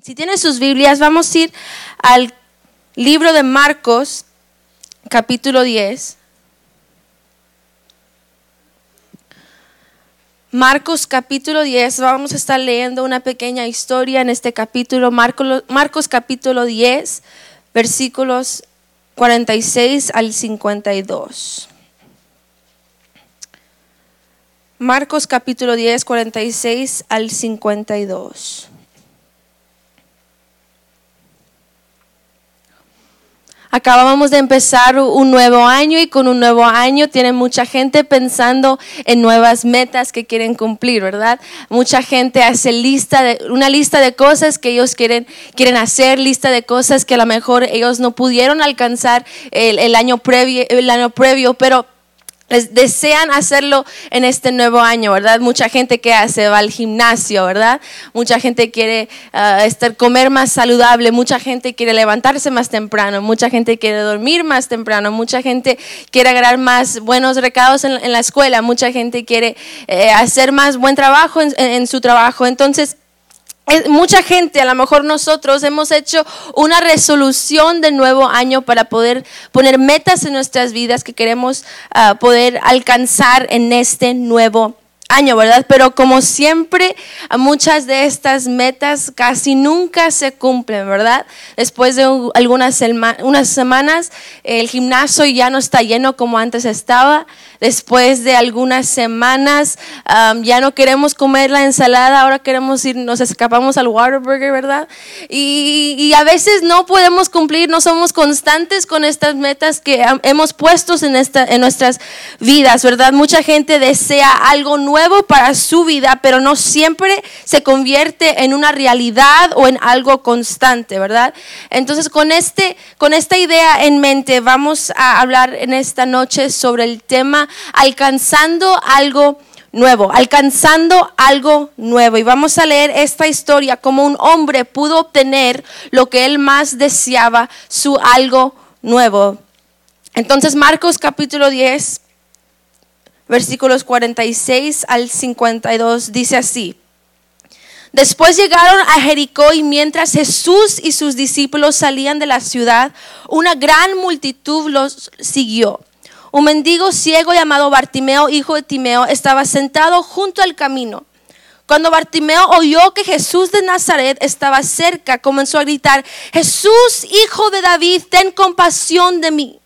Si tienen sus Biblias, vamos a ir al libro de Marcos, capítulo 10. Marcos capítulo 10, vamos a estar leyendo una pequeña historia en este capítulo, Marcos, Marcos capítulo 10, versículos 46 al 52. Marcos capítulo 10, 46 al 52. Acabamos de empezar un nuevo año y con un nuevo año tiene mucha gente pensando en nuevas metas que quieren cumplir, ¿verdad? Mucha gente hace lista de, una lista de cosas que ellos quieren, quieren hacer, lista de cosas que a lo mejor ellos no pudieron alcanzar el, el año previo, el año previo, pero desean hacerlo en este nuevo año, ¿verdad? Mucha gente que hace va al gimnasio, ¿verdad? Mucha gente quiere ah, estar, comer más saludable, mucha gente quiere levantarse más temprano, mucha gente quiere dormir más temprano, mucha gente quiere agarrar más buenos recados en, la escuela, mucha gente quiere eh, hacer más buen trabajo en su trabajo. Entonces, mucha gente, a lo mejor nosotros hemos hecho una resolución de nuevo año para poder poner metas en nuestras vidas que queremos ah, poder alcanzar en este nuevo año, ¿verdad? Pero como siempre, muchas de estas metas casi nunca se cumplen, ¿verdad? Después de algunas unas semanas, el gimnasio ya no está lleno como antes estaba. Después de algunas semanas, ya no queremos comer la ensalada, ahora queremos ir, nos escapamos al Waterburger, ¿verdad? Y, y a veces no podemos cumplir, no somos constantes con estas metas que hemos puesto en, esta, en nuestras vidas, ¿verdad? Mucha gente desea algo nuevo para su vida, pero no siempre se convierte en una realidad o en algo constante, ¿verdad? Entonces, con, este, con esta idea en mente, vamos a hablar en esta noche sobre el tema alcanzando algo nuevo, alcanzando algo nuevo. Y vamos a leer esta historia como un hombre pudo obtener lo que él más deseaba, su algo nuevo. Entonces, Marcos capítulo 10, versículos 46 al 52, dice así. Después llegaron a Jericó y mientras Jesús y sus discípulos salían de la ciudad, una gran multitud los siguió. Un mendigo ciego llamado Bartimeo, hijo de Timeo, estaba sentado junto al camino. Cuando Bartimeo oyó que Jesús de Nazaret estaba cerca, comenzó a gritar, Jesús, hijo de David, ten compasión de mí.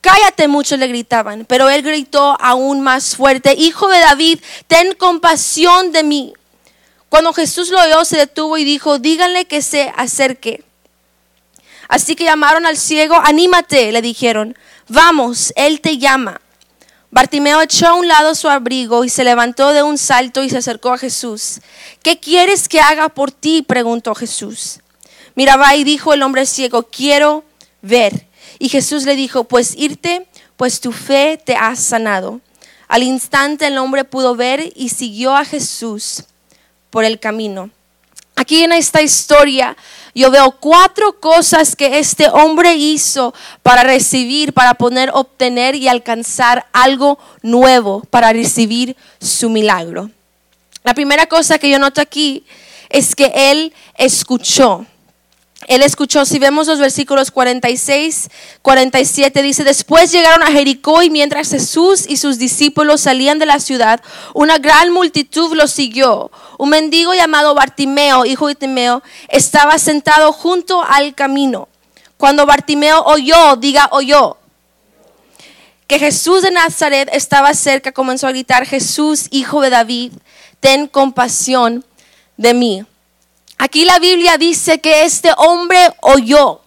Cállate, muchos le gritaban, pero él gritó aún más fuerte, Hijo de David, ten compasión de mí. Cuando Jesús lo oyó, se detuvo y dijo, díganle que se acerque. Así que llamaron al ciego, anímate, le dijeron, vamos, él te llama. Bartimeo echó a un lado su abrigo y se levantó de un salto y se acercó a Jesús. ¿Qué quieres que haga por ti? preguntó Jesús. Miraba y dijo el hombre ciego, quiero ver. Y Jesús le dijo, pues irte, pues tu fe te ha sanado. Al instante el hombre pudo ver y siguió a Jesús por el camino. Aquí en esta historia yo veo cuatro cosas que este hombre hizo para recibir, para poder obtener y alcanzar algo nuevo, para recibir su milagro. La primera cosa que yo noto aquí es que él escuchó él escuchó, si vemos los versículos 46, 47, dice, después llegaron a Jericó y mientras Jesús y sus discípulos salían de la ciudad, una gran multitud los siguió. Un mendigo llamado Bartimeo, hijo de Timeo, estaba sentado junto al camino. Cuando Bartimeo oyó, diga oyó, que Jesús de Nazaret estaba cerca, comenzó a gritar, Jesús, hijo de David, ten compasión de mí. Aquí la Biblia dice que este hombre oyó.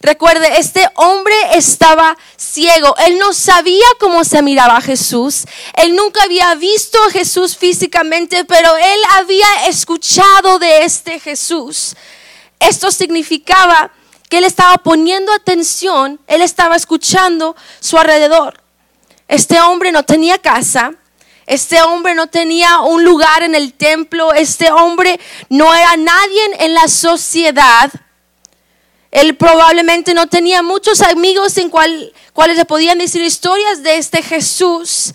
Recuerde, este hombre estaba ciego. Él no sabía cómo se miraba Jesús. Él nunca había visto a Jesús físicamente, pero él había escuchado de este Jesús. Esto significaba que él estaba poniendo atención, él estaba escuchando su alrededor. Este hombre no tenía casa, este hombre no tenía un lugar en el templo, este hombre no era nadie en la sociedad. Él probablemente no tenía muchos amigos en cuales le podían decir historias de este Jesús.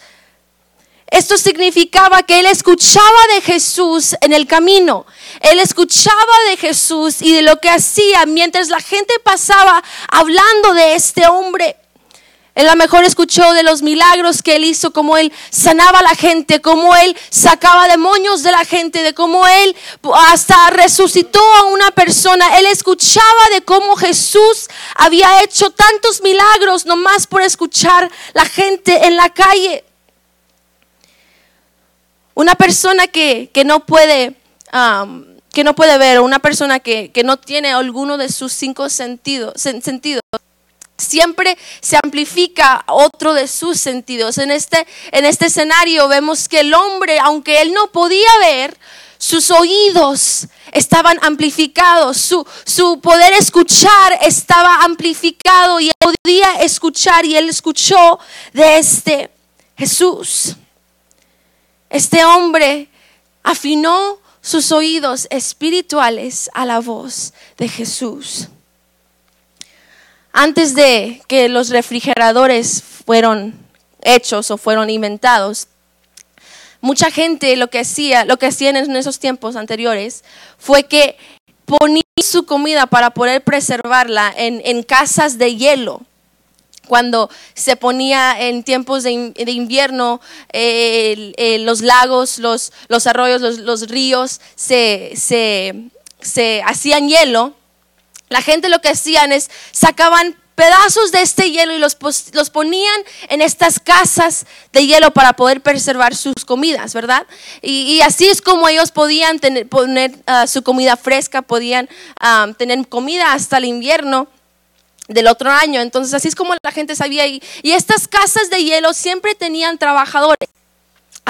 Esto significaba que él escuchaba de Jesús en el camino. Él escuchaba de Jesús y de lo que hacía mientras la gente pasaba hablando de este hombre. Él a lo mejor escuchó de los milagros que él hizo, cómo él sanaba a la gente, cómo él sacaba demonios de la gente, de cómo él hasta resucitó a una persona. Él escuchaba de cómo Jesús había hecho tantos milagros nomás por escuchar la gente en la calle. Una persona que, no puede... que no puede ver, una persona que, que no tiene alguno de sus cinco sentidos, sentidos siempre se amplifica otro de sus sentidos. En este, en este escenario vemos que el hombre, aunque él no podía ver, sus oídos estaban amplificados, su, su poder escuchar estaba amplificado y él podía escuchar y él escuchó de este Jesús. Este hombre afinó sus oídos espirituales a la voz de Jesús antes de que los refrigeradores fueron hechos o fueron inventados, mucha gente lo que hacía, lo que hacían en esos tiempos anteriores fue que ponía su comida para poder preservarla en, casas de hielo. Cuando se ponía en tiempos de, invierno, los lagos, los, arroyos, los, ríos se hacían hielo la gente lo que hacían es sacaban pedazos de este hielo y los, los ponían en estas casas de hielo para poder preservar sus comidas, ¿verdad? Y, así es como ellos podían tener, poner ah, su comida fresca, podían ah, tener comida hasta el invierno del otro año. Entonces así es como la gente sabía. y estas casas de hielo siempre tenían trabajadores.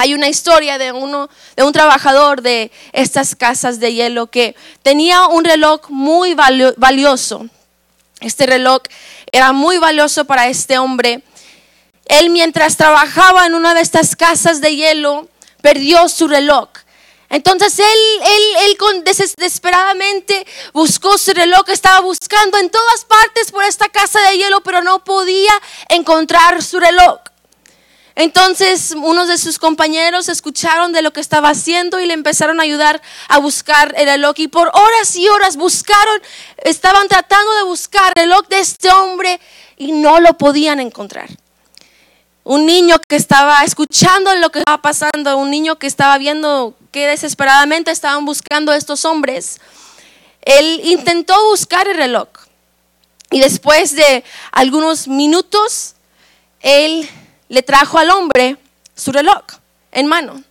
Hay una historia de uno, de un trabajador de estas casas de hielo que tenía un reloj muy valioso. Este reloj era muy valioso para este hombre. Él mientras trabajaba en una de estas casas de hielo, perdió su reloj. Entonces él, él, él desesperadamente buscó su reloj, estaba buscando en todas partes por esta casa de hielo, pero no podía encontrar su reloj. Entonces unos de sus compañeros escucharon de lo que estaba haciendo y le empezaron a ayudar a buscar el reloj. Y por horas y horas buscaron, estaban tratando de buscar el reloj de este hombre y no lo podían encontrar. Un niño que estaba escuchando lo que estaba pasando, un niño que estaba viendo que desesperadamente estaban buscando a estos hombres, él intentó buscar el reloj. Y después de algunos minutos, él le trajo al hombre su reloj en mano.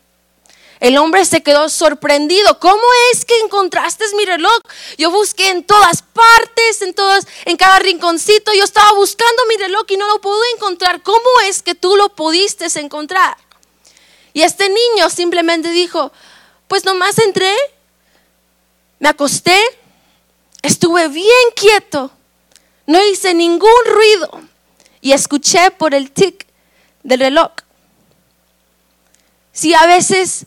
El hombre se quedó sorprendido. ¿Cómo es que encontraste mi reloj? Yo busqué en todas partes, en todas, en cada rinconcito. Yo estaba buscando mi reloj y no lo pude encontrar. ¿Cómo es que tú lo pudiste encontrar? Y este niño simplemente dijo, pues nomás entré, me acosté, estuve bien quieto, no hice ningún ruido y escuché por el tic del reloj. Si a veces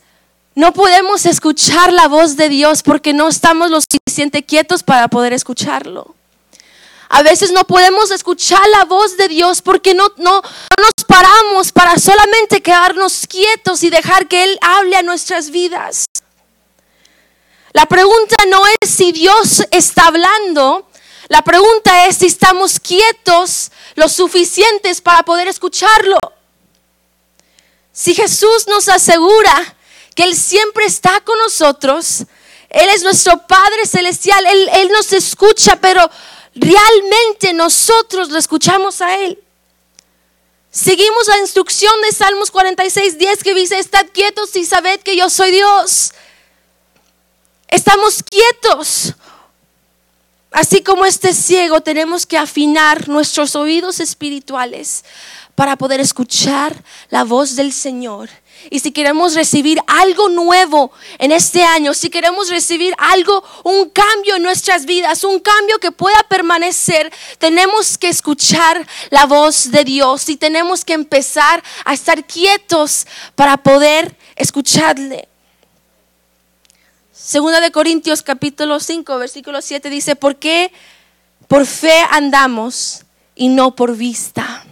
no podemos escuchar la voz de Dios porque no estamos lo suficiente quietos para poder escucharlo. A veces no podemos escuchar la voz de Dios porque no, no, no, nos paramos para solamente quedarnos quietos y dejar que Él hable a nuestras vidas. La pregunta no es si Dios está hablando, la pregunta es si estamos quietos lo suficientes para poder escucharlo. Si Jesús nos asegura que Él siempre está con nosotros, Él es nuestro Padre Celestial, Él, nos escucha, pero realmente nosotros lo escuchamos a Él. Seguimos la instrucción de Salmos 46, 10 que dice, estad quietos y sabed que yo soy Dios. Estamos quietos. Así como este ciego, tenemos que afinar nuestros oídos espirituales para poder escuchar la voz del Señor. Y si queremos recibir algo nuevo en este año, si queremos recibir algo, un cambio en nuestras vidas, un cambio que pueda permanecer, tenemos que escuchar la voz de Dios y tenemos que empezar a estar quietos para poder escucharle. Segunda de Corintios capítulo 5, versículo 7 dice, ¿por qué por fe andamos y no por vista?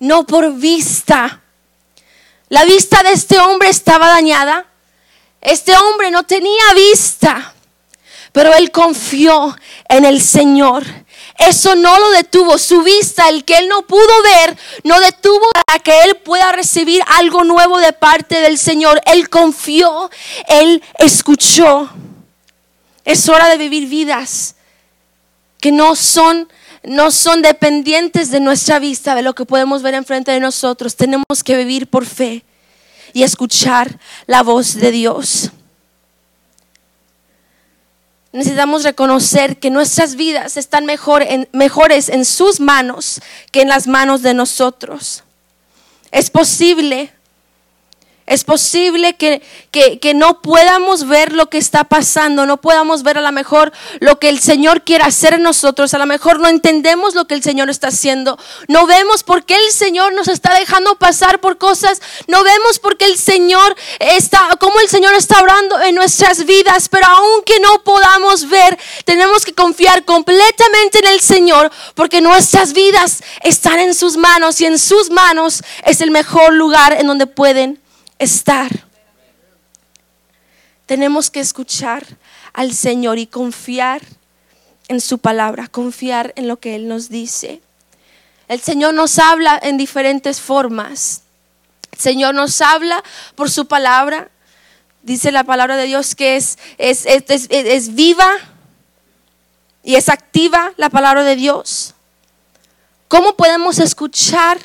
no por vista. La vista de este hombre estaba dañada. Este hombre no tenía vista, pero él confió en el Señor. Eso no lo detuvo. Su vista, el que él no pudo ver, no detuvo para que él pueda recibir algo nuevo de parte del Señor. Él confió, él escuchó. Es hora de vivir vidas que no son no son dependientes de nuestra vista, de lo que podemos ver enfrente de nosotros. Tenemos que vivir por fe y escuchar la voz de Dios. Necesitamos reconocer que nuestras vidas están mejor en, mejores en sus manos que en las manos de nosotros. Es posible es posible que, no podamos ver lo que está pasando, no podamos ver a lo mejor lo que el Señor quiere hacer en nosotros, a lo mejor no entendemos lo que el Señor está haciendo, no vemos por qué el Señor nos está dejando pasar por cosas, no vemos por qué el Señor está, cómo el Señor está hablando en nuestras vidas, pero aunque no podamos ver, tenemos que confiar completamente en el Señor, porque nuestras vidas están en sus manos y en sus manos es el mejor lugar en donde pueden estar. Tenemos que escuchar al Señor y confiar en su palabra, confiar en lo que Él nos dice. El Señor nos habla en diferentes formas. El Señor nos habla por su palabra. Dice la palabra de Dios que es, es, es, es viva y es activa la palabra de Dios. ¿Cómo podemos escuchar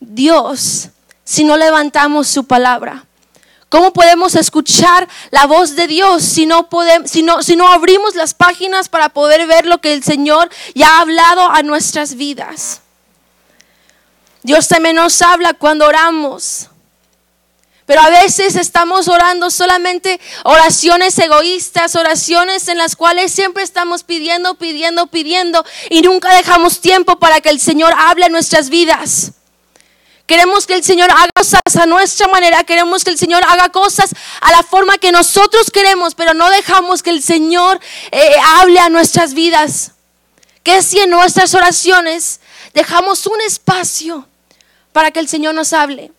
Dios si no levantamos su palabra? ¿Cómo podemos escuchar la voz de Dios si no, podemos, si, no, si no abrimos las páginas para poder ver lo que el Señor ya ha hablado a nuestras vidas? Dios también nos habla cuando oramos. Pero a veces estamos orando solamente oraciones egoístas, oraciones en las cuales siempre estamos pidiendo, pidiendo, pidiendo y nunca dejamos tiempo para que el Señor hable en nuestras vidas. Queremos que el Señor haga cosas a nuestra manera, queremos que el Señor haga cosas a la forma que nosotros queremos, pero no dejamos que el Señor eh, hable a nuestras vidas. Que si en nuestras oraciones dejamos un espacio para que el Señor nos hable.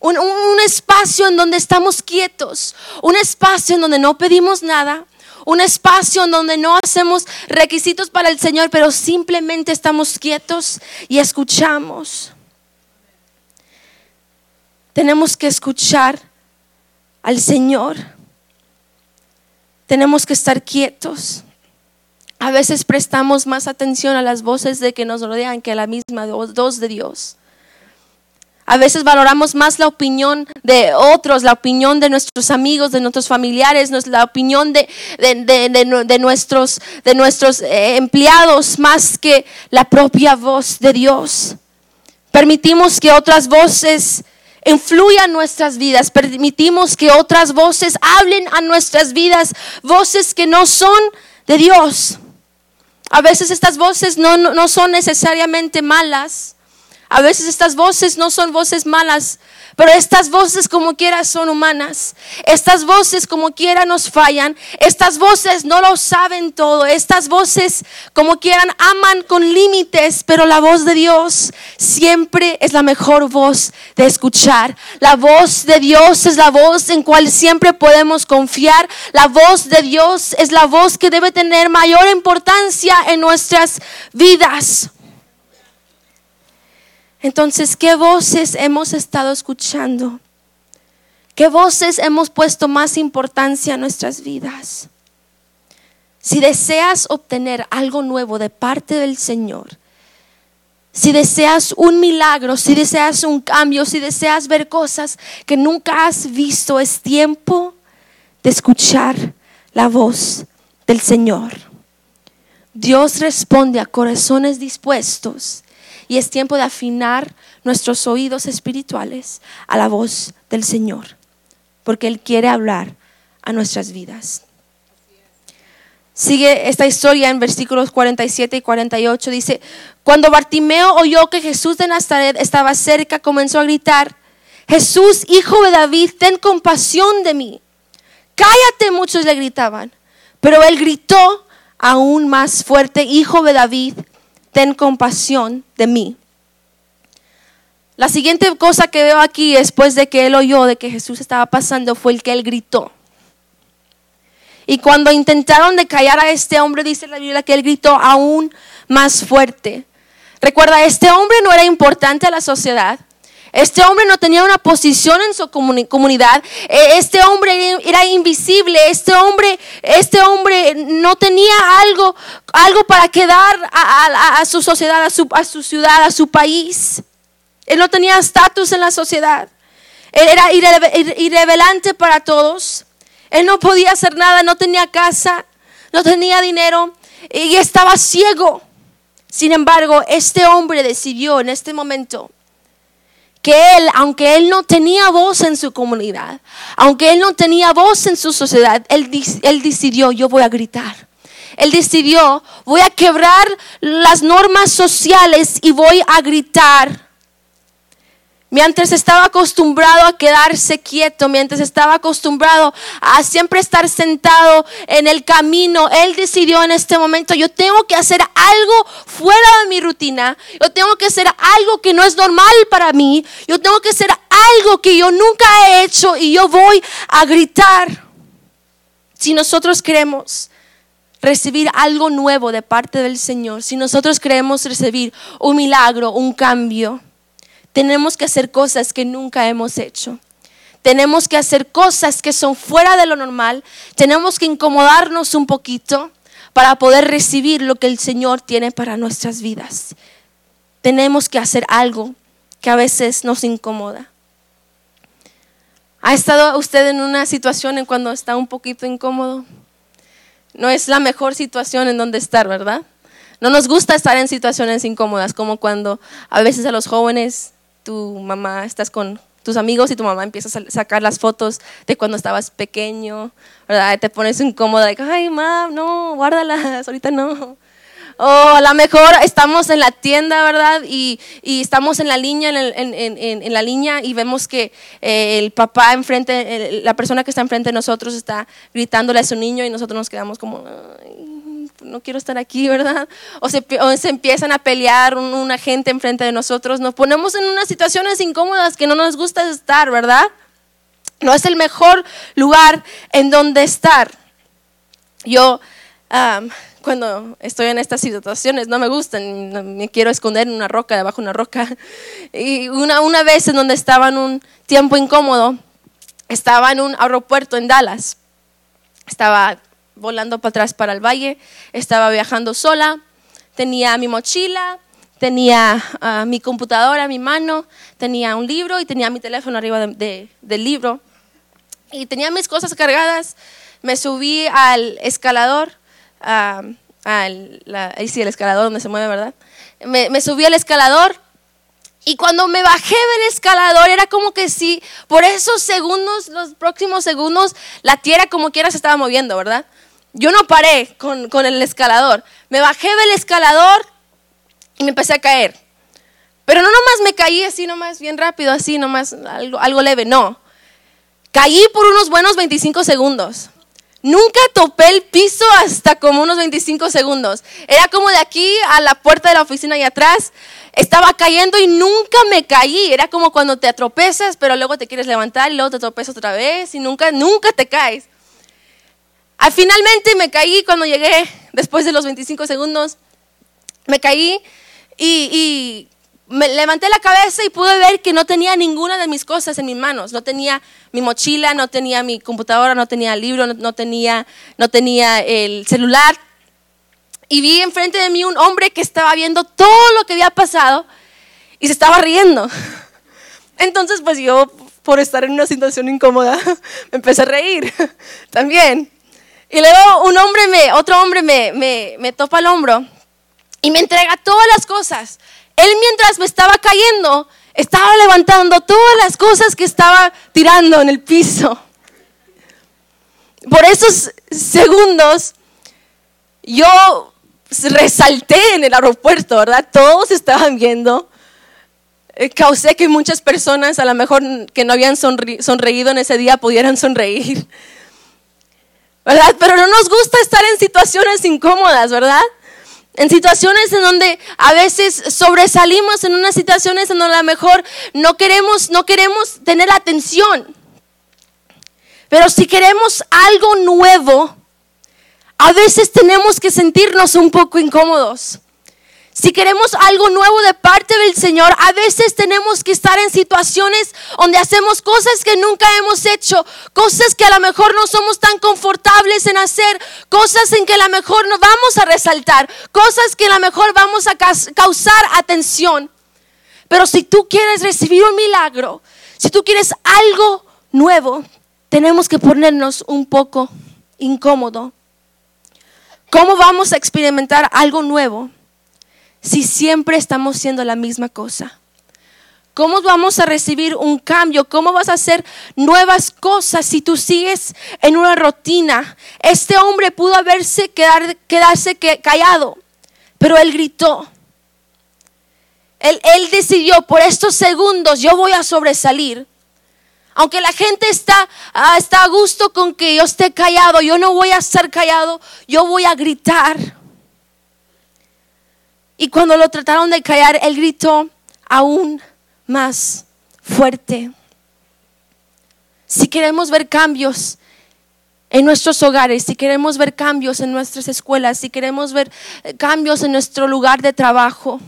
Un, un espacio en donde estamos quietos, un espacio en donde no pedimos nada, un espacio en donde no hacemos requisitos para el Señor, pero simplemente estamos quietos y escuchamos. Tenemos que escuchar al Señor. Tenemos que estar quietos. A veces prestamos más atención a las voces de que nos rodean que a la misma voz de Dios. A veces valoramos más la opinión de otros, la opinión de nuestros amigos, de nuestros familiares, la opinión de, nuestros, de nuestros eh, empleados más que la propia voz de Dios. Permitimos que otras voces influya nuestras vidas. Permitimos que otras voces hablen a nuestras vidas, voces que no son de Dios. A veces estas voces no, no, son necesariamente malas. A veces estas voces no son voces malas, pero estas voces como quiera son humanas. Estas voces como quiera nos fallan. Estas voces no lo saben todo. Estas voces como quieran aman con límites, pero la voz de Dios siempre es la mejor voz de escuchar. La voz de Dios es la voz en cual siempre podemos confiar. La voz de Dios es la voz que debe tener mayor importancia en nuestras vidas. Entonces, ¿qué voces hemos estado escuchando? ¿Qué voces hemos puesto más importancia en nuestras vidas? Si deseas obtener algo nuevo de parte del Señor, si deseas un milagro, si deseas un cambio, si deseas ver cosas que nunca has visto, es tiempo de escuchar la voz del Señor. Dios responde a corazones dispuestos y es tiempo de afinar nuestros oídos espirituales a la voz del Señor, porque Él quiere hablar a nuestras vidas. Sigue esta historia en versículos 47 y 48. Dice, cuando Bartimeo oyó que Jesús de Nazaret estaba cerca, comenzó a gritar, Jesús, hijo de David, ten compasión de mí. Cállate, muchos le gritaban. Pero él gritó aún más fuerte, hijo de David, ten compasión de mí. La siguiente cosa que veo aquí después de que él oyó de que Jesús estaba pasando fue el que él gritó. Y cuando intentaron de callar a este hombre, dice la Biblia que él gritó aún más fuerte. Recuerda, este hombre no era importante a la sociedad. Este hombre no tenía una posición en su comunidad. E, este hombre era invisible. Este hombre, este hombre no tenía algo, algo para quedar a, su sociedad, a su, ciudad, a su país. Él no tenía estatus en la sociedad. Él era irrevelante para todos. Él no podía hacer nada, no tenía casa, no tenía dinero y estaba ciego. Sin embargo, este hombre decidió en este momento que él, aunque él no tenía voz en su comunidad, aunque él no tenía voz en su sociedad, él, él decidió, yo voy a gritar. Él decidió, voy a quebrar las normas sociales y voy a gritar mientras estaba acostumbrado a quedarse quieto, mientras estaba acostumbrado a siempre estar sentado en el camino, él decidió en este momento, yo tengo que hacer algo fuera de mi rutina, yo tengo que hacer algo que no es normal para mí, yo tengo que hacer algo que yo nunca he hecho y yo voy a gritar. Si nosotros queremos recibir algo nuevo de parte del Señor, si nosotros queremos recibir un milagro, un cambio, tenemos que hacer cosas que nunca hemos hecho. Tenemos que hacer cosas que son fuera de lo normal. Tenemos que incomodarnos un poquito para poder recibir lo que el Señor tiene para nuestras vidas. Tenemos que hacer algo que a veces nos incomoda. ¿Ha estado usted en una situación en cuando está un poquito incómodo? No es la mejor situación en donde estar, ¿verdad? No nos gusta estar en situaciones incómodas, como cuando a veces a los jóvenes tu mamá, estás con tus amigos y tu mamá empieza a sacar las fotos de cuando estabas pequeño, ¿verdad? Te pones incómoda, de, ay, mam, no, guárdalas, ahorita no. O a lo mejor estamos en la tienda, ¿verdad? Y, y estamos en la línea, en, en, en, la línea y vemos que eh, el papá enfrente, la persona que está enfrente de nosotros está gritándole a su niño y nosotros nos quedamos como, no quiero estar aquí, ¿verdad? O se, empiezan a pelear una gente enfrente de nosotros, nos ponemos en unas situaciones incómodas que no nos gusta estar, ¿verdad? No es el mejor lugar en donde estar. Yo, cuando estoy en estas situaciones, no me gustan, me quiero esconder en una roca, debajo de una roca. Y una, una vez en donde estaba en un tiempo incómodo, estaba en un aeropuerto en Dallas. Estaba volando para atrás para el valle, estaba viajando sola, tenía mi mochila, tenía ah, mi computadora, mi mano, tenía un libro y tenía mi teléfono arriba del libro. Y tenía mis cosas cargadas, me subí al escalador, al, ahí sí, el escalador donde se mueve, ¿verdad? Me, me subí al escalador y cuando me bajé del escalador era como que sí, por esos segundos, los próximos segundos, la tierra como quiera se estaba moviendo, ¿verdad? Yo no paré con, el escalador. Me bajé del escalador y me empecé a caer. Pero no nomás me caí así nomás, bien rápido, así nomás, algo, algo leve, no. Caí por unos buenos 25 segundos. Nunca topé el piso hasta como unos 25 segundos. Era como de aquí a la puerta de la oficina y atrás. Estaba cayendo y nunca me caí. Era como cuando te atropezas, pero luego te quieres levantar y luego te tropezas otra vez y nunca, nunca te caes. Ah, finalmente me caí cuando llegué, después de los 25 segundos, me caí y, me levanté la cabeza y pude ver que no tenía ninguna de mis cosas en mis manos. No tenía mi mochila, no tenía mi computadora, no tenía el libro, no, tenía, no tenía el celular. Y vi enfrente de mí un hombre que estaba viendo todo lo que había pasado y se estaba riendo. Entonces, pues yo, por estar en una situación incómoda, me empecé a reír también. Y luego un hombre me, otro hombre me, me, me topa el hombro y me entrega todas las cosas. Él mientras me estaba cayendo, estaba levantando todas las cosas que estaba tirando en el piso. Por esos segundos, yo resalté en el aeropuerto, ¿verdad? Todos estaban viendo. Eh, causé que muchas personas, a lo mejor que no habían sonreído en ese día, pudieran sonreír. ¿Verdad? Pero no nos gusta estar en situaciones incómodas, ¿verdad? En situaciones en donde a veces sobresalimos, en unas situaciones en donde a lo mejor no queremos, no queremos tener atención. Pero si queremos algo nuevo, a veces tenemos que sentirnos un poco incómodos. Si queremos algo nuevo de parte del Señor, a veces tenemos que estar en situaciones donde hacemos cosas que nunca hemos hecho, cosas que a lo mejor no somos tan confortables en hacer, cosas en que a lo mejor no vamos a resaltar, cosas que a lo mejor vamos a causar atención. Pero si tú quieres recibir un milagro, si tú quieres algo nuevo, tenemos que ponernos un poco incómodo. ¿Cómo vamos a experimentar algo nuevo? Si siempre estamos siendo la misma cosa? ¿Cómo vamos a recibir un cambio? ¿Cómo vas a hacer nuevas cosas si tú sigues en una rutina? Este hombre pudo haberse quedar, quedarse callado, pero él gritó. Él, él decidió, por estos segundos yo voy a sobresalir. Aunque la gente está, ah, está a gusto con que yo esté callado, yo no voy a estar callado, yo voy a gritar. Y cuando lo trataron de callar, él gritó aún más fuerte. Si queremos ver cambios en nuestros hogares, si queremos ver cambios en nuestras escuelas, si queremos ver eh, cambios en nuestro lugar de trabajo,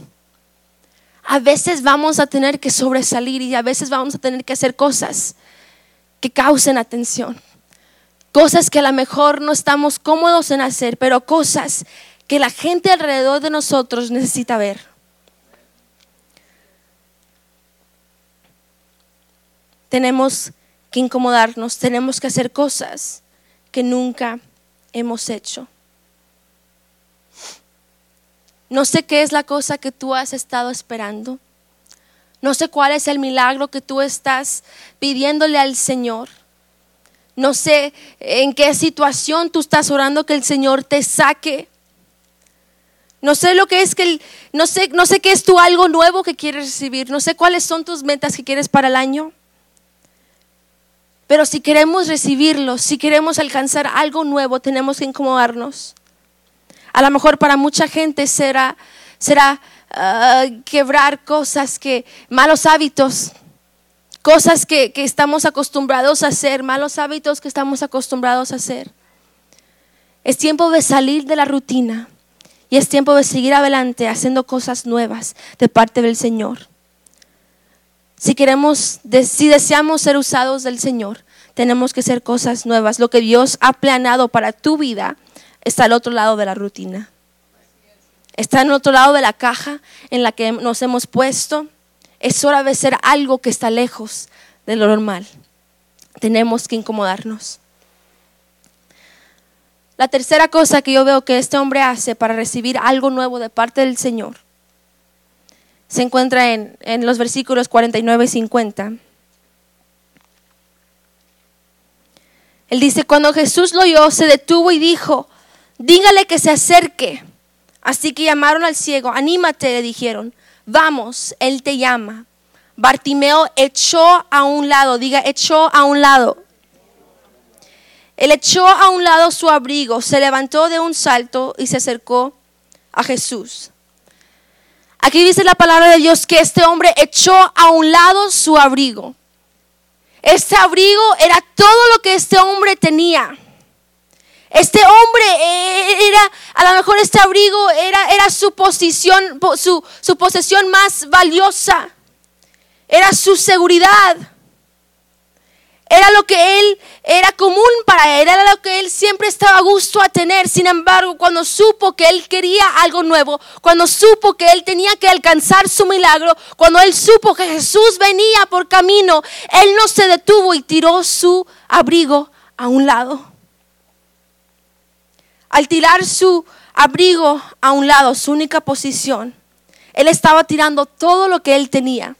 a veces vamos a tener que sobresalir y a veces vamos a tener que hacer cosas que causen atención. Cosas que a lo mejor no estamos cómodos en hacer, pero cosas que la gente alrededor de nosotros necesita ver. Tenemos que incomodarnos, tenemos que hacer cosas que nunca hemos hecho. No sé qué es la cosa que tú has estado esperando. No sé cuál es el milagro que tú estás pidiéndole al Señor. No sé en qué situación tú estás orando que el Señor te saque. No sé lo que es que no sé no sé qué es tú algo nuevo que quieres recibir, no sé cuáles son tus metas que quieres para el año. Pero si queremos recibirlo, si queremos alcanzar algo nuevo, tenemos que incomodarnos. A lo mejor para mucha gente será será ah, quebrar cosas que malos hábitos, cosas que, que estamos acostumbrados a hacer, malos hábitos que estamos acostumbrados a hacer. Es tiempo de salir de la rutina y es tiempo de seguir adelante haciendo cosas nuevas de parte del Señor. Si queremos, si deseamos ser usados del Señor, tenemos que hacer cosas nuevas. Lo que Dios ha planeado para tu vida está al otro lado de la rutina. Está al otro lado de la caja en la que nos hemos puesto. Es hora de ser algo que está lejos de lo normal. Tenemos que incomodarnos. La tercera cosa que yo veo que este hombre hace para recibir algo nuevo de parte del Señor se encuentra en, los versículos 49 y 50. Él dice, cuando Jesús lo oyó, se detuvo y dijo, dígale que se acerque. Así que llamaron al ciego, anímate, le dijeron, vamos, él te llama. Bartimeo echó a un lado, diga, echó a un lado él echó a un lado su abrigo, se levantó de un salto y se acercó a Jesús. Aquí dice la palabra de Dios que este hombre echó a un lado su abrigo. Este abrigo era todo lo que este hombre tenía. Este hombre era, a lo mejor este abrigo era, era su posición, su, su posesión más valiosa. Era su seguridad. Era lo que él era común para él, era lo que él siempre estaba a gusto a tener. Sin embargo, cuando supo que él quería algo nuevo, cuando supo que él tenía que alcanzar su milagro, cuando él supo que Jesús venía por camino, él no se detuvo y tiró su abrigo a un lado. Al tirar su abrigo a un lado, su única posición, él estaba tirando todo lo que él tenía.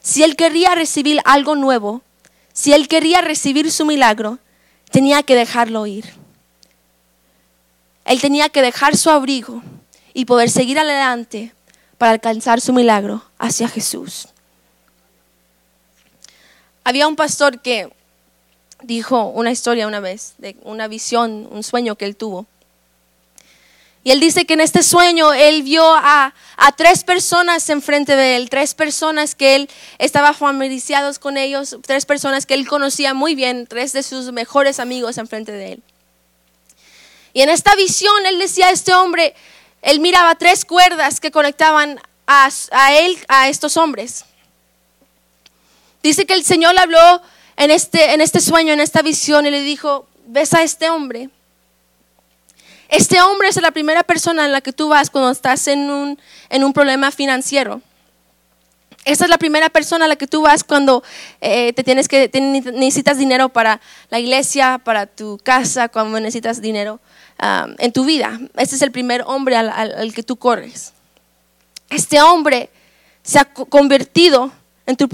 Si él quería recibir algo nuevo, si él quería recibir su milagro, tenía que dejarlo ir. Él tenía que dejar su abrigo y poder seguir adelante para alcanzar su milagro hacia Jesús. Había un pastor que dijo una historia una vez de una visión, un sueño que él tuvo. Y él dice que en este sueño él vio a, tres personas enfrente de él, tres personas que él estaba familiarizado con ellos, tres personas que él conocía muy bien, tres de sus mejores amigos enfrente de él. Y en esta visión él decía a este hombre, él miraba tres cuerdas que conectaban a, a él, a estos hombres. Dice que el Señor le habló en este, en este sueño, en esta visión, y le dijo, ves a este hombre. Este hombre es la primera persona en la que tú vas cuando estás en un, en un problema financiero. Esta es la primera persona a la que tú vas cuando eh, te tienes que necesitas dinero para la iglesia, para tu casa, cuando necesitas dinero um, en tu vida. Este es el primer hombre al, al, que tú corres. Este hombre se ha convertido en tu,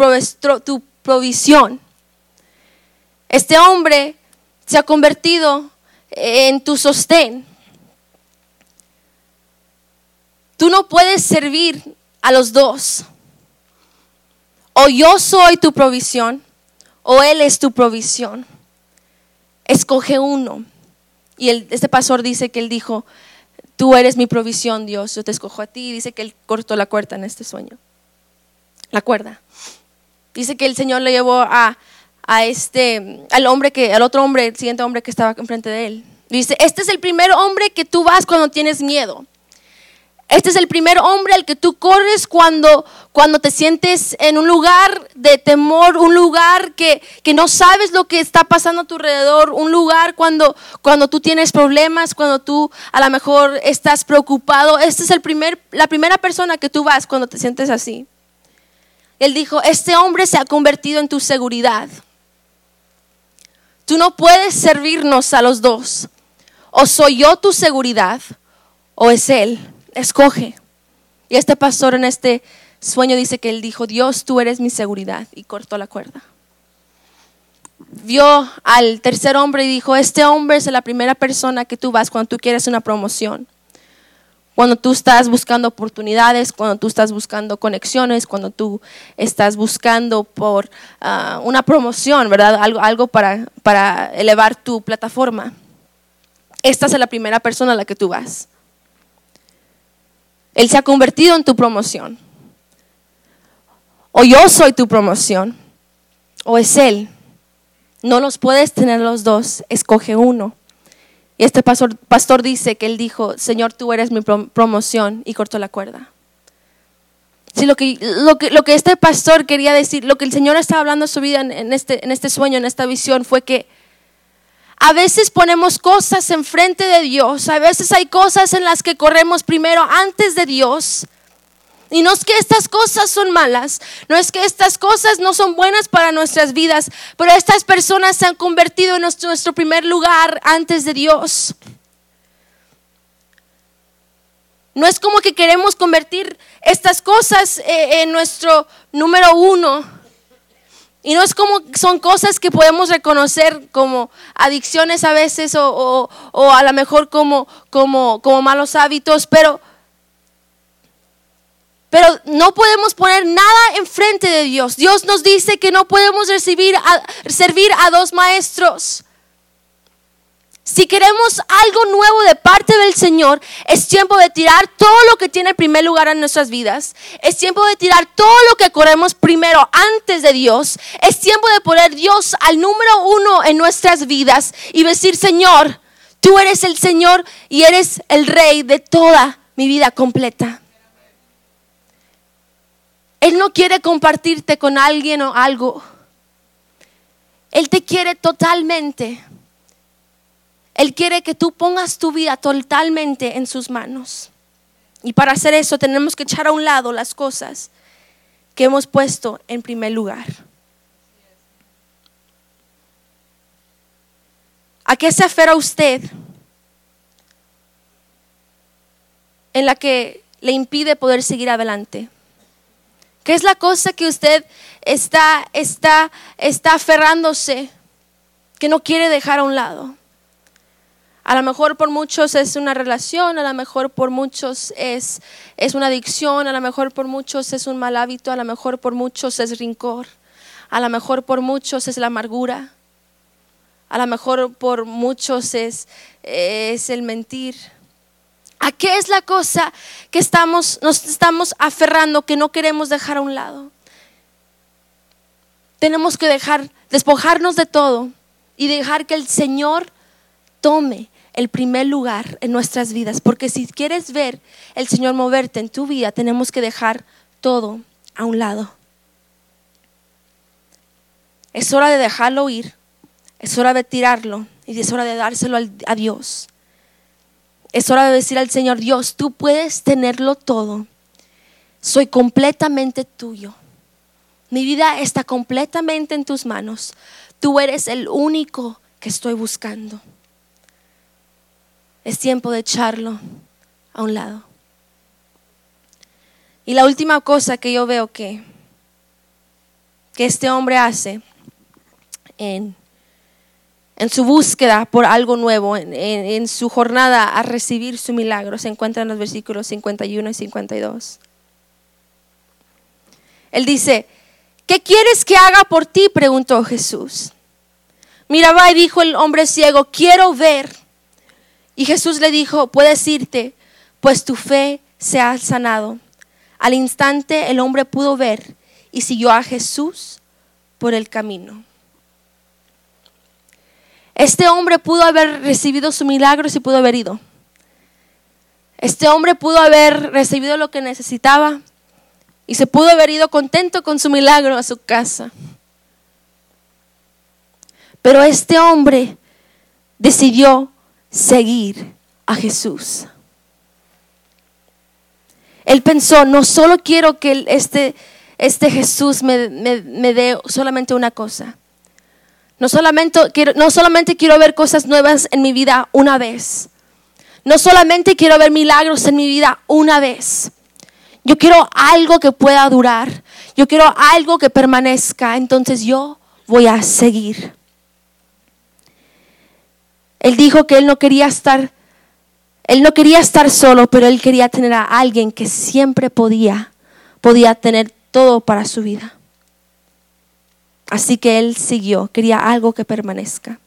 tu provisión. Este hombre se ha convertido en tu sostén. Tú no puedes servir a los dos. O yo soy tu provisión o Él es tu provisión. Escoge uno. Y este pastor dice que él dijo, tú eres mi provisión, Dios, yo te escojo a ti. Dice que él cortó la cuerda en este sueño. La cuerda. Dice que el Señor le llevó a, a este, al hombre que, al otro hombre, el siguiente hombre que estaba enfrente de él. Dice, este es el primer hombre que tú vas cuando tienes miedo. Este es el primer hombre al que tú corres cuando, cuando te sientes en un lugar de temor, un lugar que, que, no sabes lo que está pasando a tu alrededor, un lugar cuando, cuando tú tienes problemas, cuando tú a lo mejor estás preocupado. Este es el primer, la primera persona que tú vas cuando te sientes así. Él dijo, este hombre se ha convertido en tu seguridad. Tú no puedes servirnos a los dos. O soy yo tu seguridad o es él escoge. Y este pastor en este sueño dice que él dijo, Dios, tú eres mi seguridad, y cortó la cuerda. Vio al tercer hombre y dijo, este hombre es la primera persona que tú vas cuando tú quieres una promoción. Cuando tú estás buscando oportunidades, cuando tú estás buscando conexiones, cuando tú estás buscando por ah, una promoción, ¿verdad? Algo, algo para, para elevar tu plataforma. Esta es la primera persona a la que tú vas. Él se ha convertido en tu promoción. O yo soy tu promoción. O es Él. No los puedes tener los dos. Escoge uno. Y este pastor, dice que él dijo, Señor, tú eres mi promoción. Y cortó la cuerda. Sí, lo que, lo, que, lo que este pastor quería decir, lo que el Señor estaba hablando en su vida en, este, en este sueño, en esta visión, fue que a veces ponemos cosas enfrente de Dios, a veces hay cosas en las que corremos primero antes de Dios. Y no es que estas cosas son malas, no es que estas cosas no son buenas para nuestras vidas, pero estas personas se han convertido en nuestro, nuestro primer lugar antes de Dios. No es como que queremos convertir estas cosas eh, en nuestro número uno. Y no es como son cosas que podemos reconocer como adicciones a veces o, a lo mejor como, como, como malos hábitos, pero, pero no podemos poner nada enfrente de Dios. Dios nos dice que no podemos recibir servir a dos maestros. Si queremos algo nuevo de parte del Señor, es tiempo de tirar todo lo que tiene primer lugar en nuestras vidas. Es tiempo de tirar todo lo que corremos primero antes de Dios. Es tiempo de poner Dios al número uno en nuestras vidas y decir, Señor, tú eres el Señor y eres el Rey de toda mi vida completa. Él no quiere compartirte con alguien o algo. Él te quiere totalmente. Él quiere que tú pongas tu vida totalmente en sus manos. Y para hacer eso tenemos que echar a un lado las cosas que hemos puesto en primer lugar. ¿A qué se aferra usted en la que le impide poder seguir adelante? ¿Qué es la cosa que usted está, está, está aferrándose que no quiere dejar a un lado? A lo mejor por muchos es una relación, a lo mejor por muchos es, es una adicción, a lo mejor por muchos es un mal hábito, a lo mejor por muchos es rincor, a lo mejor por muchos es la amargura, a lo mejor por muchos es, es el mentir. ¿A ¿A qué es la cosa que estamos, nos estamos aferrando, que no queremos dejar a un lado? Tenemos que dejar, despojarnos de todo y dejar que el Señor tome el primer lugar en nuestras vidas. Porque si quieres ver el Señor moverte en tu vida, tenemos que dejar todo a un lado. Es hora de dejarlo ir, es hora de tirarlo y es hora de dárselo a Dios. Es hora de decir al Señor, Dios, tú puedes tenerlo todo. Soy completamente tuyo. Mi vida está completamente en tus manos. Tú eres el único que estoy buscando. Es tiempo de echarlo a un lado. Y la última cosa que yo veo que, que este hombre hace en, su búsqueda por algo nuevo, en, su jornada a recibir su milagro, se encuentra en los versículos 51 y 52. Él dice, ¿qué quieres que haga por ti? preguntó Jesús. Mira, va y dijo el hombre ciego, quiero ver. Y Jesús le dijo, puedes irte, pues tu fe se ha sanado. Al instante el hombre pudo ver y siguió a Jesús por el camino. Este hombre pudo haber recibido su milagro se pudo haber ido. Este hombre pudo haber recibido lo que necesitaba y se pudo haber ido contento con su milagro a su casa. Pero este hombre decidió seguir a Jesús. Él pensó, no solo quiero que este, este Jesús me, me dé solamente una cosa, no solamente, quiero, no solamente quiero ver cosas nuevas en mi vida una vez. No solamente quiero ver milagros en mi vida una vez. Yo quiero algo que pueda durar. Yo quiero algo que permanezca. Entonces yo voy a seguir. Él dijo que él no quería estar, él no quería estar solo, pero él quería tener a alguien que siempre podía, podía tener todo para su vida. Así que él siguió, quería algo que permanezca.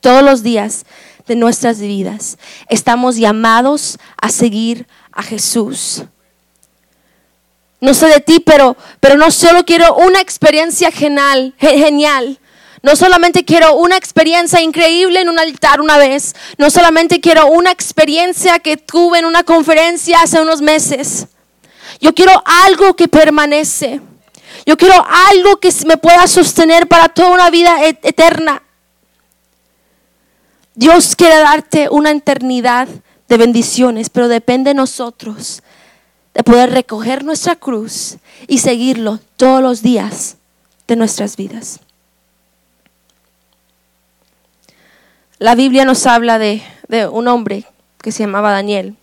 Todos los días de nuestras vidas estamos llamados a seguir a Jesús. No sé de ti, pero, pero no solo quiero una experiencia genial, genial. No solamente quiero una experiencia increíble en un altar una vez. No solamente quiero una experiencia que tuve en una conferencia hace unos meses. Yo quiero algo que permanece. Yo quiero algo que me pueda sostener para toda una vida eterna. Dios quiere darte una eternidad de bendiciones, pero depende de nosotros de poder recoger nuestra cruz y seguirlo todos los días de nuestras vidas. La Biblia nos habla de, un hombre que se llamaba Daniel.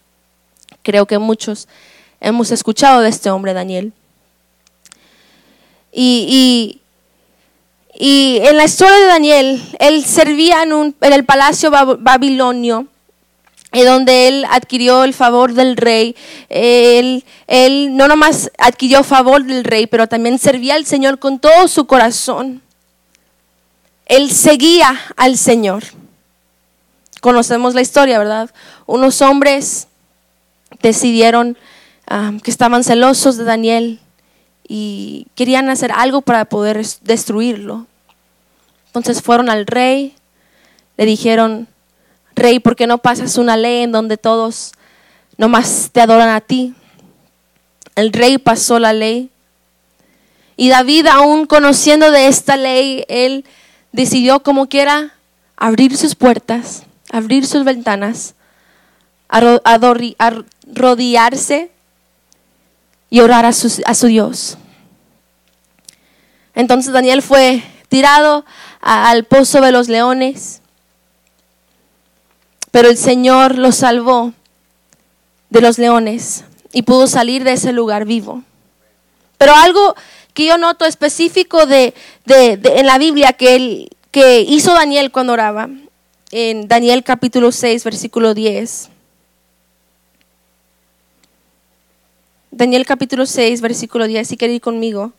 Creo que muchos hemos escuchado de este hombre, Daniel. Y, en la historia de Daniel, él servía en, un, en el palacio babilonio, donde él adquirió el favor del rey. Él, él no nomás adquirió favor del rey, pero también servía al Señor con todo su corazón. Él seguía al Señor. Conocemos la historia, ¿verdad? Unos hombres decidieron ah, que estaban celosos de Daniel y querían hacer algo para poder destruirlo. Entonces fueron al rey, le dijeron, rey, ¿por qué no pasas una ley en donde todos nomás te adoran a ti? El rey pasó la ley. Y David, aún conociendo de esta ley, él decidió como quiera abrir sus puertas, abrir sus ventanas, arrodillarse y orar a su, a su Dios. Entonces Daniel fue tirado al pozo de los leones, pero el Señor lo salvó de los leones y pudo salir de ese lugar vivo. Pero algo que yo noto específico de, en la Biblia que, que hizo Daniel cuando oraba, en Daniel capítulo 6, versículo 10. Daniel capítulo 6, versículo 10, si quiere ir conmigo.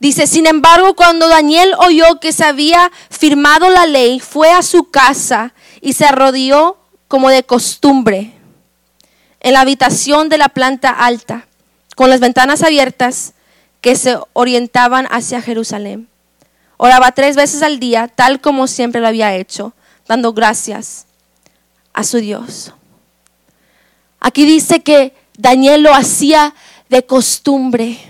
Dice, sin embargo, cuando Daniel oyó que se había firmado la ley, fue a su casa y se arrodilló como de costumbre en la habitación de la planta alta, con las ventanas abiertas que se orientaban hacia Jerusalén. Oraba tres veces al día, tal como siempre lo había hecho, dando gracias a su Dios. Aquí dice que Daniel lo hacía de costumbre.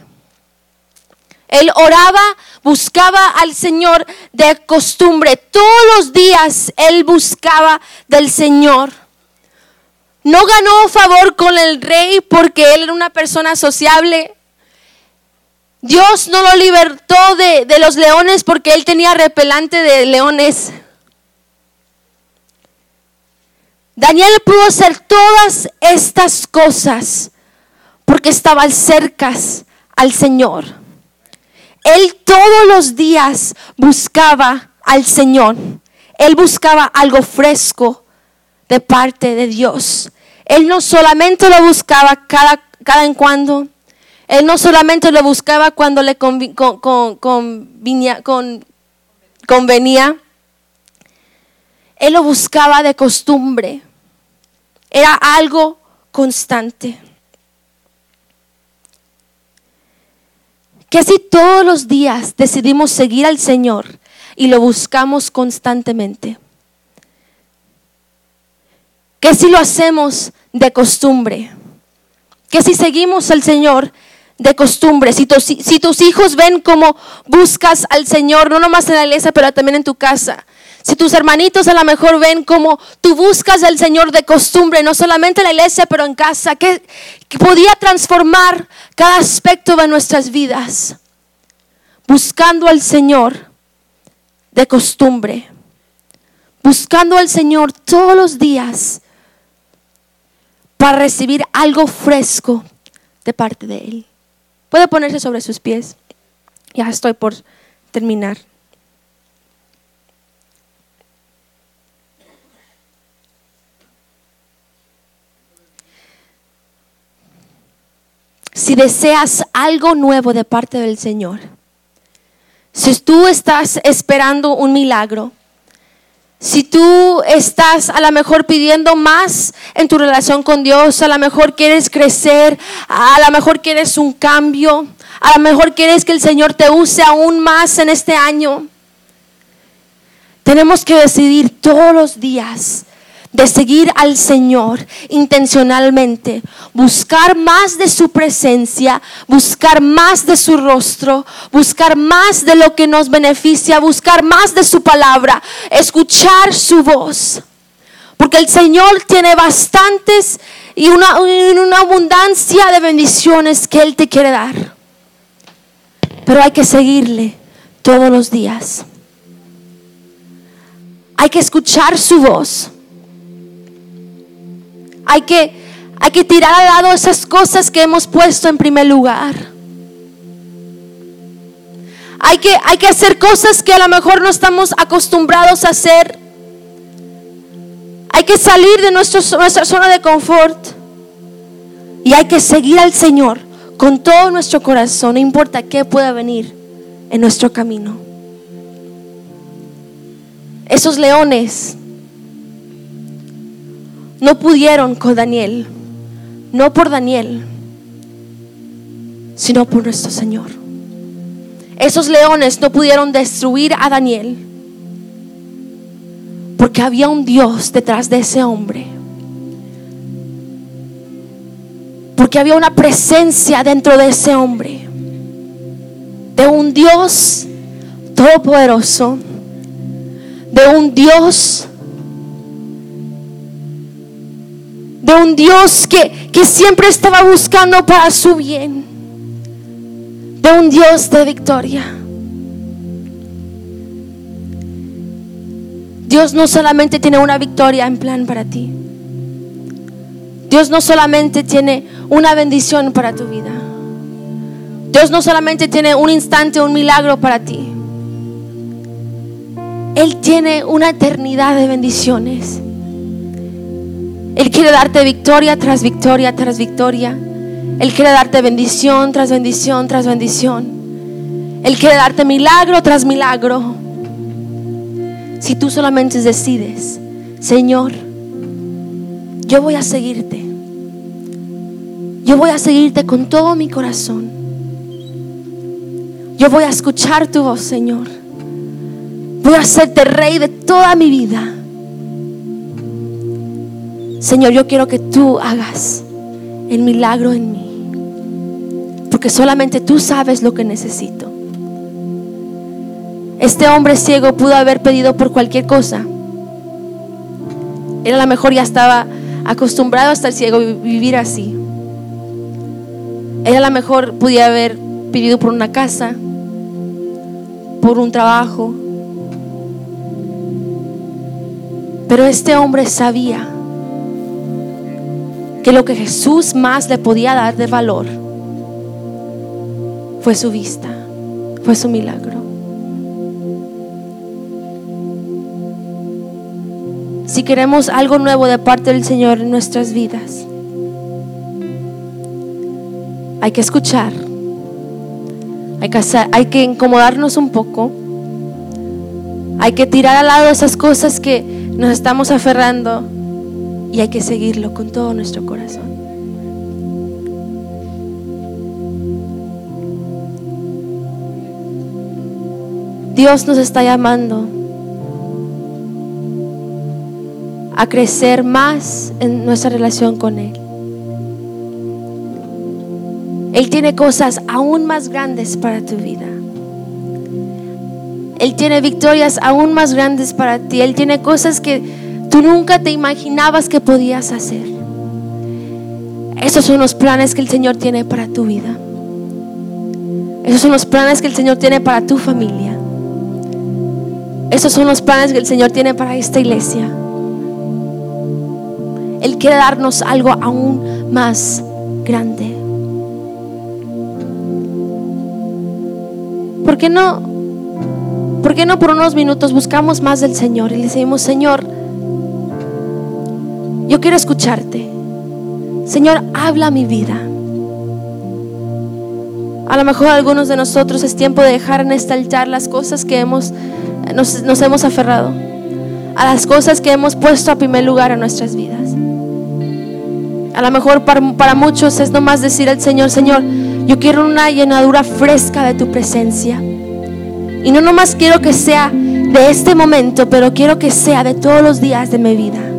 Él oraba, buscaba al Señor de costumbre. Todos los días él buscaba del Señor. No ganó favor con el rey porque él era una persona sociable. Dios no lo libertó de, de los leones porque él tenía repelante de leones. Daniel pudo hacer todas estas cosas porque estaba cerca al Señor. Él todos los días buscaba al Señor. Él buscaba algo fresco de parte de Dios. Él no solamente lo buscaba cada, cada en cuando. Él no solamente lo buscaba cuando le convenía. Él lo buscaba de costumbre. Era algo constante. Que si todos los días decidimos seguir al Señor y lo buscamos constantemente. Que si lo hacemos de costumbre. Que si seguimos al Señor de costumbre. Si, tus hijos ven cómo buscas al Señor, no nomás en la iglesia, pero también en tu casa. Si tus hermanitos a lo mejor ven como tú buscas al Señor de costumbre, no solamente en la iglesia, pero en casa, que podía transformar cada aspecto de nuestras vidas. Buscando al Señor de costumbre. Buscando al Señor todos los días para recibir algo fresco de parte de Él. Puede ponerse sobre sus pies. Ya estoy por terminar. si deseas algo nuevo de parte del Señor, si tú estás esperando un milagro, si tú estás a lo mejor pidiendo más en tu relación con Dios, a lo mejor quieres crecer, a lo mejor quieres un cambio, a lo mejor quieres que el Señor te use aún más en este año, tenemos que decidir todos los días de seguir al Señor intencionalmente, buscar más de su presencia, buscar más de su rostro, buscar más de lo que nos beneficia, buscar más de su palabra, escuchar su voz. Porque el Señor tiene bastantes y una, una abundancia de bendiciones que Él te quiere dar. Pero hay que seguirle todos los días. Hay que escuchar su voz. Hay que, hay que tirar al lado esas cosas que hemos puesto en primer lugar. Hay que, hay que hacer cosas que a lo mejor no estamos acostumbrados a hacer. Hay que salir de nuestra zona de confort. Y hay que seguir al Señor con todo nuestro corazón, no importa qué pueda venir en nuestro camino. Esos leones no pudieron con Daniel, no por Daniel, sino por nuestro Señor. Esos leones no pudieron destruir a Daniel porque había un Dios detrás de ese hombre. Porque había una presencia dentro de ese hombre. De un Dios todopoderoso. De un Dios de un Dios que, que siempre estaba buscando para su bien, de un Dios de victoria. Dios no solamente tiene una victoria en plan para ti. Dios no solamente tiene una bendición para tu vida. Dios no solamente tiene un instante, un milagro para ti. Él tiene una eternidad de bendiciones. Él quiere darte victoria tras victoria tras victoria. Él quiere darte bendición tras bendición tras bendición. Él quiere darte milagro tras milagro. Si tú solamente decides, Señor, yo voy a seguirte. Yo voy a seguirte con todo mi corazón. Yo voy a escuchar tu voz, Señor. Voy a hacerte rey de toda mi vida. Señor, yo quiero que tú hagas el milagro en mí. Porque solamente tú sabes lo que necesito. Este hombre ciego pudo haber pedido por cualquier cosa. Él a lo mejor ya estaba acostumbrado a estar ciego y vivir así. Él a lo mejor podía haber pedido por una casa, por un trabajo. Pero este hombre sabía que lo que Jesús más le podía dar de valor fue su vista, fue su milagro. Si queremos algo nuevo de parte del Señor en nuestras vidas, hay que escuchar, hay que, incomodarnos un poco, hay que tirar al lado esas cosas que nos estamos aferrando y hay que seguirlo con todo nuestro corazón. Dios nos está llamando a crecer más en nuestra relación con Él. Él tiene cosas aún más grandes para tu vida. Él tiene victorias aún más grandes para ti. Él tiene cosas que tú nunca te imaginabas que podías hacer. Esos son los planes que el Señor tiene para tu vida. Esos son los planes que el Señor tiene para tu familia. Esos son los planes que el Señor tiene para esta iglesia. Él quiere darnos algo aún más grande. ¿Por qué no? ¿Por qué no por unos minutos buscamos más del Señor y le decimos, Señor, yo quiero escucharte. Señor, habla mi vida. A lo mejor algunos de nosotros es tiempo de dejar en este altar las cosas que hemos, nos, hemos aferrado, a las cosas que hemos puesto a primer lugar en nuestras vidas. A lo mejor para, para muchos es nomás decir al Señor, Señor, yo quiero una llenadura fresca de tu presencia. Y no nomás quiero que sea de este momento, pero quiero que sea de todos los días de mi vida.